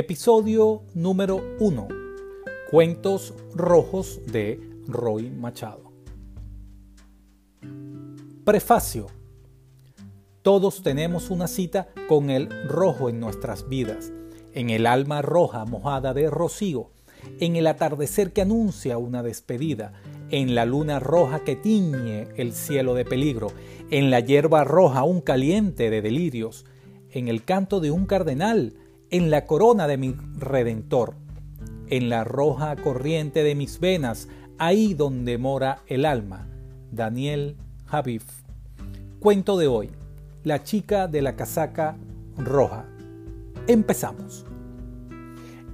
Episodio número 1. Cuentos rojos de Roy Machado. Prefacio. Todos tenemos una cita con el rojo en nuestras vidas, en el alma roja mojada de rocío, en el atardecer que anuncia una despedida, en la luna roja que tiñe el cielo de peligro, en la hierba roja un caliente de delirios, en el canto de un cardenal, en la corona de mi redentor, en la roja corriente de mis venas, ahí donde mora el alma. Daniel Javif. Cuento de hoy. La chica de la casaca roja. Empezamos.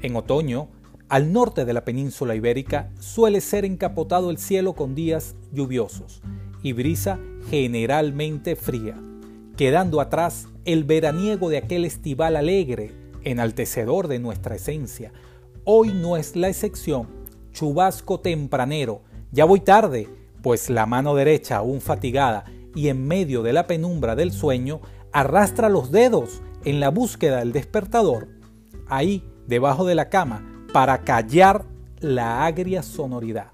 En otoño, al norte de la península ibérica suele ser encapotado el cielo con días lluviosos y brisa generalmente fría, quedando atrás el veraniego de aquel estival alegre enaltecedor de nuestra esencia. Hoy no es la excepción. Chubasco tempranero. Ya voy tarde, pues la mano derecha, aún fatigada y en medio de la penumbra del sueño, arrastra los dedos en la búsqueda del despertador, ahí, debajo de la cama, para callar la agria sonoridad.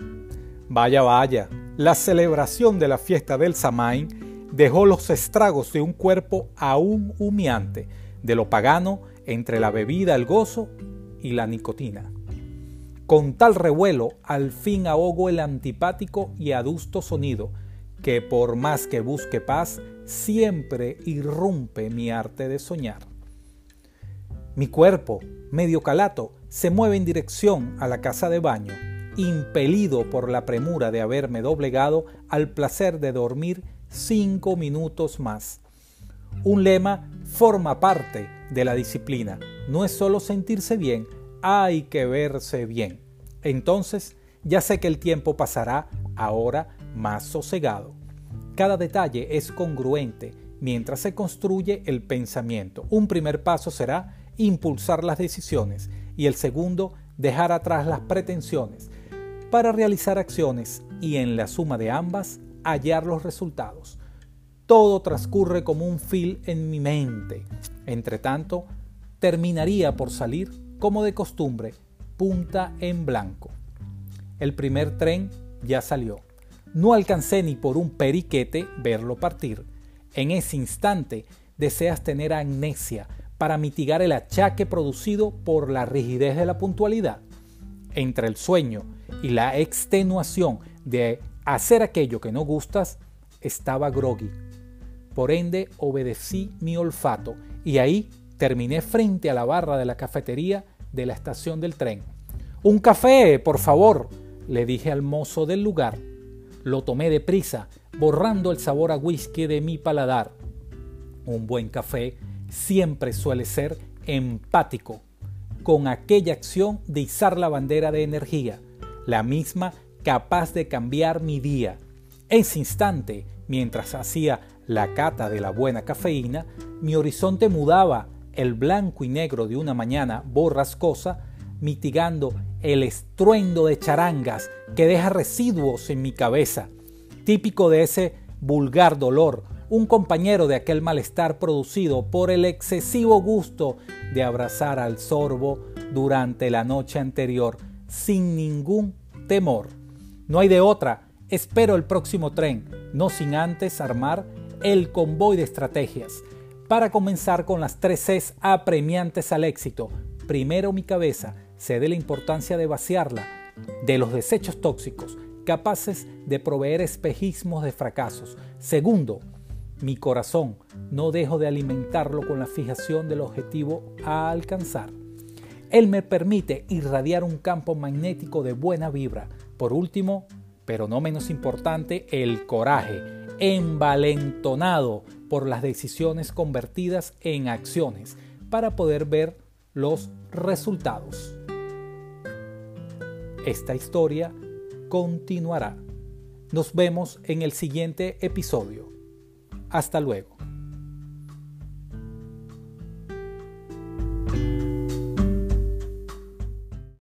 Vaya, vaya, la celebración de la fiesta del Samain dejó los estragos de un cuerpo aún humeante, de lo pagano entre la bebida, el gozo y la nicotina. Con tal revuelo, al fin ahogo el antipático y adusto sonido, que por más que busque paz, siempre irrumpe mi arte de soñar. Mi cuerpo, medio calato, se mueve en dirección a la casa de baño, impelido por la premura de haberme doblegado al placer de dormir cinco minutos más. Un lema forma parte de la disciplina. No es solo sentirse bien, hay que verse bien. Entonces, ya sé que el tiempo pasará ahora más sosegado. Cada detalle es congruente mientras se construye el pensamiento. Un primer paso será impulsar las decisiones y el segundo dejar atrás las pretensiones para realizar acciones y en la suma de ambas hallar los resultados. Todo transcurre como un fil en mi mente. Entre tanto, terminaría por salir, como de costumbre, punta en blanco. El primer tren ya salió. No alcancé ni por un periquete verlo partir. En ese instante deseas tener amnesia para mitigar el achaque producido por la rigidez de la puntualidad. Entre el sueño y la extenuación de hacer aquello que no gustas, estaba groggy. Por ende, obedecí mi olfato y ahí terminé frente a la barra de la cafetería de la estación del tren. Un café, por favor, le dije al mozo del lugar. Lo tomé deprisa, borrando el sabor a whisky de mi paladar. Un buen café siempre suele ser empático, con aquella acción de izar la bandera de energía, la misma capaz de cambiar mi día. Ese instante, mientras hacía la cata de la buena cafeína, mi horizonte mudaba el blanco y negro de una mañana borrascosa, mitigando el estruendo de charangas que deja residuos en mi cabeza, típico de ese vulgar dolor, un compañero de aquel malestar producido por el excesivo gusto de abrazar al sorbo durante la noche anterior sin ningún temor. No hay de otra, espero el próximo tren, no sin antes armar el convoy de estrategias para comenzar con las tres Cs apremiantes al éxito. Primero mi cabeza, sé de la importancia de vaciarla de los desechos tóxicos capaces de proveer espejismos de fracasos. Segundo, mi corazón, no dejo de alimentarlo con la fijación del objetivo a alcanzar. Él me permite irradiar un campo magnético de buena vibra. Por último, pero no menos importante, el coraje, envalentonado por las decisiones convertidas en acciones para poder ver los resultados. Esta historia continuará. Nos vemos en el siguiente episodio. Hasta luego.